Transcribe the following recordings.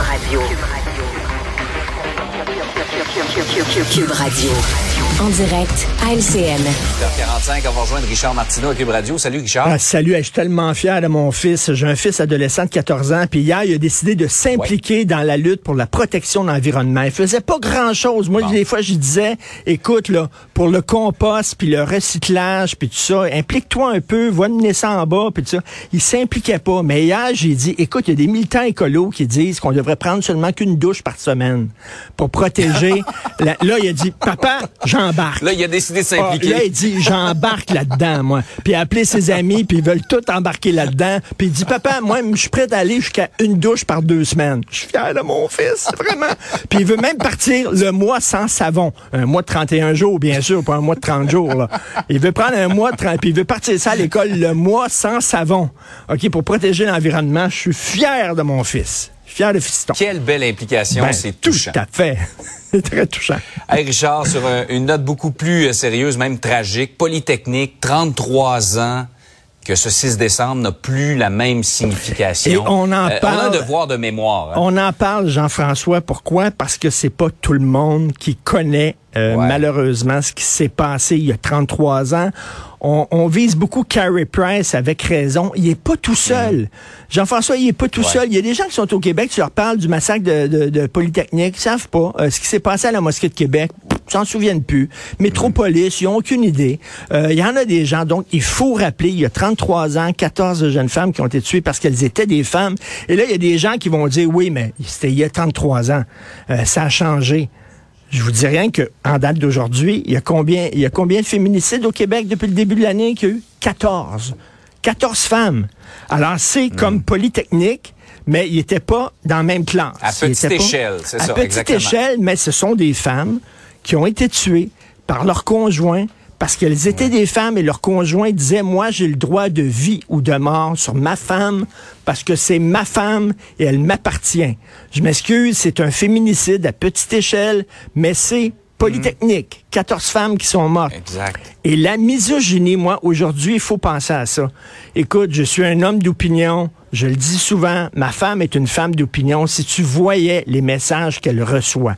Radio. Cube Radio. En direct à LCN. 45 on va rejoindre Richard Martineau à Cube Radio. Salut Richard. Ah, salut, je suis tellement fier de mon fils. J'ai un fils adolescent de 14 ans, puis hier, il a décidé de s'impliquer dans la lutte pour la protection de l'environnement. Il faisait pas grand-chose. Moi, des fois, je disais, écoute, là, pour le compost, puis le recyclage, puis tout ça, implique-toi un peu, va mener ça en bas, puis tout ça. Il s'impliquait pas. Mais hier, j'ai dit, écoute, il y a des militants écolos qui disent qu'on devrait prendre seulement qu'une douche par semaine pour protéger. Là, il a dit, papa, j'embarque. Là, il a décidé de s'impliquer. Ah, là, il dit, j'embarque là-dedans, moi. Puis il a appelé ses amis, puis ils veulent tout embarquer là-dedans. Puis il dit, papa, moi, je suis prêt d'aller jusqu'à une douche par deux semaines. Je suis fier de mon fils, vraiment. Puis il veut même partir le mois sans savon. Un mois de 31 jours, bien sûr, pas un mois de 30 jours. Là. Il veut prendre un mois de 30, puis il veut partir ça à l'école le mois sans savon. OK, pour protéger l'environnement. Je suis fier de mon fils. Fier de fiston. Quelle belle implication, Ben, c'est touchant. Tout à fait. c'est très touchant. Hey Richard, sur un- une note beaucoup plus euh, sérieuse, même tragique, Polytechnique, 33 ans, que ce 6 décembre n'a plus la même signification. Et on en Euh, On a parle. un devoir de mémoire. hein. On en parle, Jean-François. Pourquoi? Parce que c'est pas tout le monde qui connaît euh, Ouais. malheureusement ce qui s'est passé il y a 33 ans. On, on vise beaucoup Carey Price avec raison. Il est pas tout seul. Jean-François, il est pas tout Mm. Ouais. seul. Il y a des gens qui sont au Québec, tu leur parles du massacre de, de, de Polytechnique, ils savent pas euh, ce qui s'est passé à la mosquée de Québec. Ils s'en souviennent plus. Métropolis, ils ont aucune idée. Euh, Il y en a des gens, donc il faut rappeler, il y a 33 ans, 14 jeunes femmes qui ont été tuées parce qu'elles étaient des femmes. Et là, il y a des gens qui vont dire, oui, mais c'était il y a 33 ans. Euh, ça a changé. Je vous dis rien que en date d'aujourd'hui, il y a combien, il y a combien de féminicides au Québec depuis le début de l'année qu'il y a eu? 14. 14 femmes. Alors, c'est comme Polytechnique, mais ils n'étaient pas dans la même classe. À petite échelle, c'est à ça, petite exactement. échelle, mais ce sont des femmes qui ont été tuées par leurs conjoints parce qu'elles étaient des femmes et leurs conjoints disaient, moi, j'ai le droit de vie ou de mort sur ma femme parce que c'est ma femme et elle m'appartient. Je m'excuse, c'est un féminicide à petite échelle, mais c'est polytechnique. 14 femmes qui sont mortes. Exact. Et la misogynie, moi, aujourd'hui, il faut penser à ça. Écoute, je suis un homme d'opinion. Je le dis souvent, ma femme est une femme d'opinion. Si tu voyais les messages qu'elle reçoit.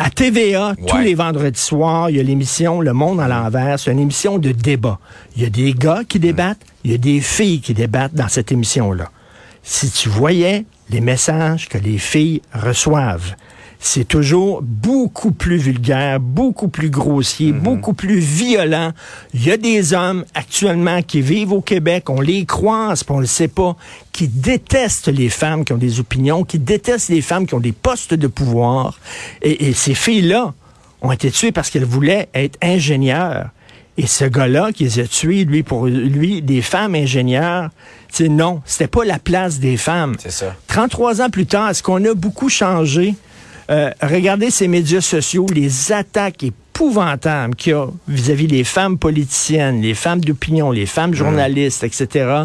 À TVA, tous les vendredis soirs, il y a l'émission Le Monde à l'envers. C'est une émission de débat. Il y a des gars qui débattent, il y a des filles qui débattent dans cette émission-là. Si tu voyais les messages que les filles reçoivent, c'est toujours beaucoup plus vulgaire, beaucoup plus grossier, beaucoup plus violent. Il y a des hommes actuellement qui vivent au Québec, on les croise, puis on le sait pas, qui détestent les femmes qui ont des opinions, qui détestent les femmes qui ont des postes de pouvoir. Et, et ces filles-là ont été tuées parce qu'elles voulaient être ingénieures. Et ce gars-là qui les a tués, lui, pour lui, des femmes ingénieures, c'est non, c'était pas la place des femmes. C'est ça. 33 ans plus tard, est-ce qu'on a beaucoup changé? Euh, regardez ces médias sociaux, les attaques épouvantables qu'il y a vis-à-vis des femmes politiciennes, les femmes d'opinion, les femmes journalistes, etc.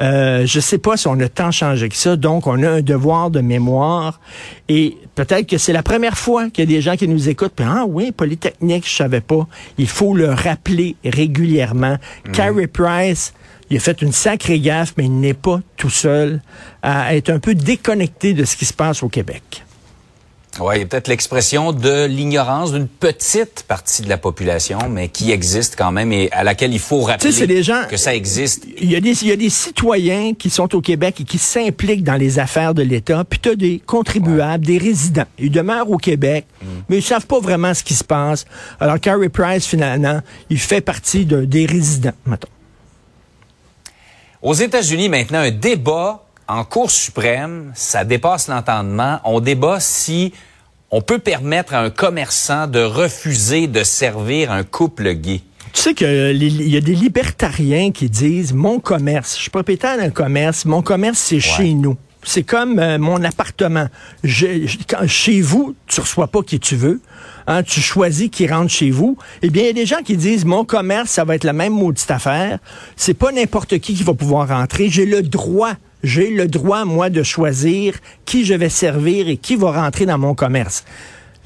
Euh, je sais pas si on a tant changé que ça, donc on a un devoir de mémoire et peut-être que c'est la première fois qu'il y a des gens qui nous écoutent. Puis, ah oui, Polytechnique, je savais pas. Il faut le rappeler régulièrement. Carey Price, il a fait une sacrée gaffe, mais il n'est pas tout seul à être un peu déconnecté de ce qui se passe au Québec. Oui, il y a peut-être l'expression de l'ignorance d'une petite partie de la population, mais qui existe quand même et à laquelle il faut rappeler c'est des gens- que ça existe. Il y, a des, il y a des citoyens qui sont au Québec et qui s'impliquent dans les affaires de l'État, puis tu as des contribuables, des résidents. Ils demeurent au Québec, mais ils savent pas vraiment ce qui se passe. Alors, Carey Price, finalement, il fait partie de, des résidents, mettons. Aux États-Unis, maintenant, un débat en Cour suprême, ça dépasse l'entendement. On débat si on peut permettre à un commerçant de refuser de servir un couple gay. Tu sais qu'il y a des libertariens qui disent mon commerce, je suis propriétaire d'un commerce, mon commerce c'est chez nous. C'est comme euh, mon appartement. Je- je- quand- chez vous, tu reçois pas qui tu veux. Hein, tu choisis qui rentre chez vous. Eh bien, il y a des gens qui disent mon commerce, ça va être la même maudite affaire. C'est pas n'importe qui qui va pouvoir rentrer. J'ai le droit, j'ai le droit moi de choisir qui je vais servir et qui va rentrer dans mon commerce.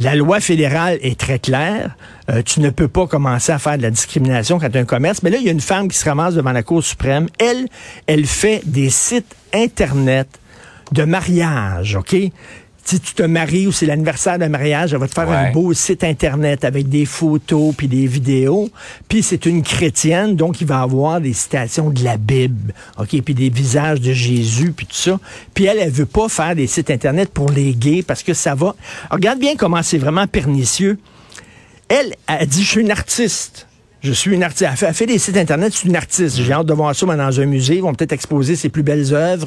La loi fédérale est très claire. Euh, tu ne peux pas commencer à faire de la discrimination quand tu as un commerce. Mais là, il y a une femme qui se ramasse devant la Cour suprême. Elle, elle fait des sites Internet de mariage, OK? Si tu te maries ou c'est l'anniversaire d'un mariage, elle va te faire un beau site Internet avec des photos puis des vidéos. Puis c'est une chrétienne, donc il va avoir des citations de la Bible, OK, puis des visages de Jésus, puis tout ça. Puis elle, elle veut pas faire des sites Internet pour les gays parce que ça va... Regarde bien comment c'est vraiment pernicieux. Elle a dit, je suis une artiste. Je suis une artiste. Elle fait, elle fait des sites Internet, je suis une artiste. J'ai hâte de voir ça dans un musée. Ils vont peut-être exposer ses plus belles œuvres.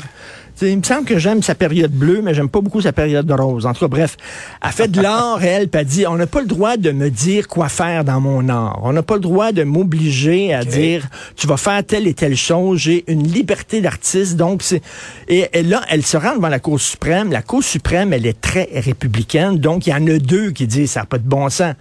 Il me semble que j'aime sa période bleue, mais j'aime pas beaucoup sa période rose. En tout cas, bref, elle fait de l'art, elle, puis elle dit, on n'a pas le droit de me dire quoi faire dans mon art. On n'a pas le droit de m'obliger à dire, tu vas faire telle et telle chose. J'ai une liberté d'artiste, donc c'est... Et, et là, elle se rend devant la Cour suprême. La Cour suprême, elle est très républicaine, donc il y en a deux qui disent, ça n'a pas de bon sens.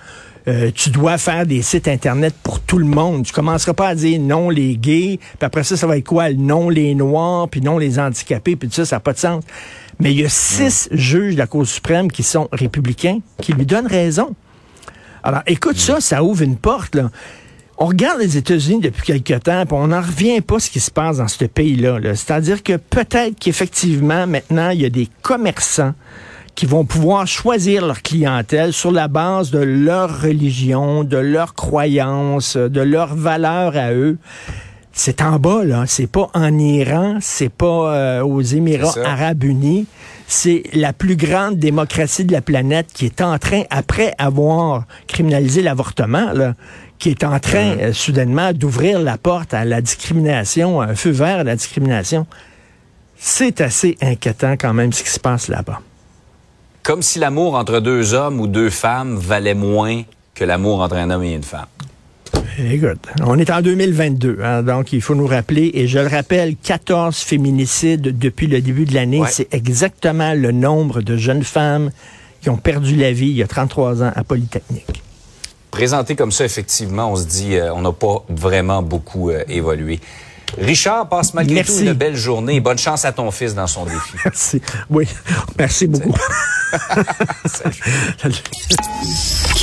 Euh, tu dois faire des sites Internet pour tout le monde. Tu commenceras pas à dire non les gays, puis après ça, ça va être quoi? Non les noirs, puis non les handicapés, puis tout ça, ça n'a pas de sens. Mais il y a six juges de la Cour suprême qui sont républicains, qui lui donnent raison. Alors, écoute ça, ça ouvre une porte, là. On regarde les États-Unis depuis quelque temps, puis on n'en revient pas ce qui se passe dans ce pays-là. -là, C'est-à-dire que peut-être qu'effectivement, maintenant, il y a des commerçants qui vont pouvoir choisir leur clientèle sur la base de leur religion, de leurs croyances, de leurs valeurs à eux. C'est en bas, là. C'est pas en Iran, c'est pas euh, aux Émirats arabes unis. C'est la plus grande démocratie de la planète qui est en train, après avoir criminalisé l'avortement, là, qui est en train euh, soudainement d'ouvrir la porte à la discrimination, un feu vert à la discrimination. C'est assez inquiétant quand même ce qui se passe là-bas. Comme si l'amour entre deux hommes ou deux femmes valait moins que l'amour entre un homme et une femme. Écoute, on est en 2022, hein, donc il faut nous rappeler, et je le rappelle, 14 féminicides depuis le début de l'année. Ouais. C'est exactement le nombre de jeunes femmes qui ont perdu la vie il y a 33 ans à Polytechnique. Présenté comme ça, effectivement, on se dit euh, on n'a pas vraiment beaucoup euh, évolué. Richard, passe malgré Merci. tout une belle journée bonne chance à ton fils dans son défi. Merci. Oui, merci beaucoup. Salut. Salut.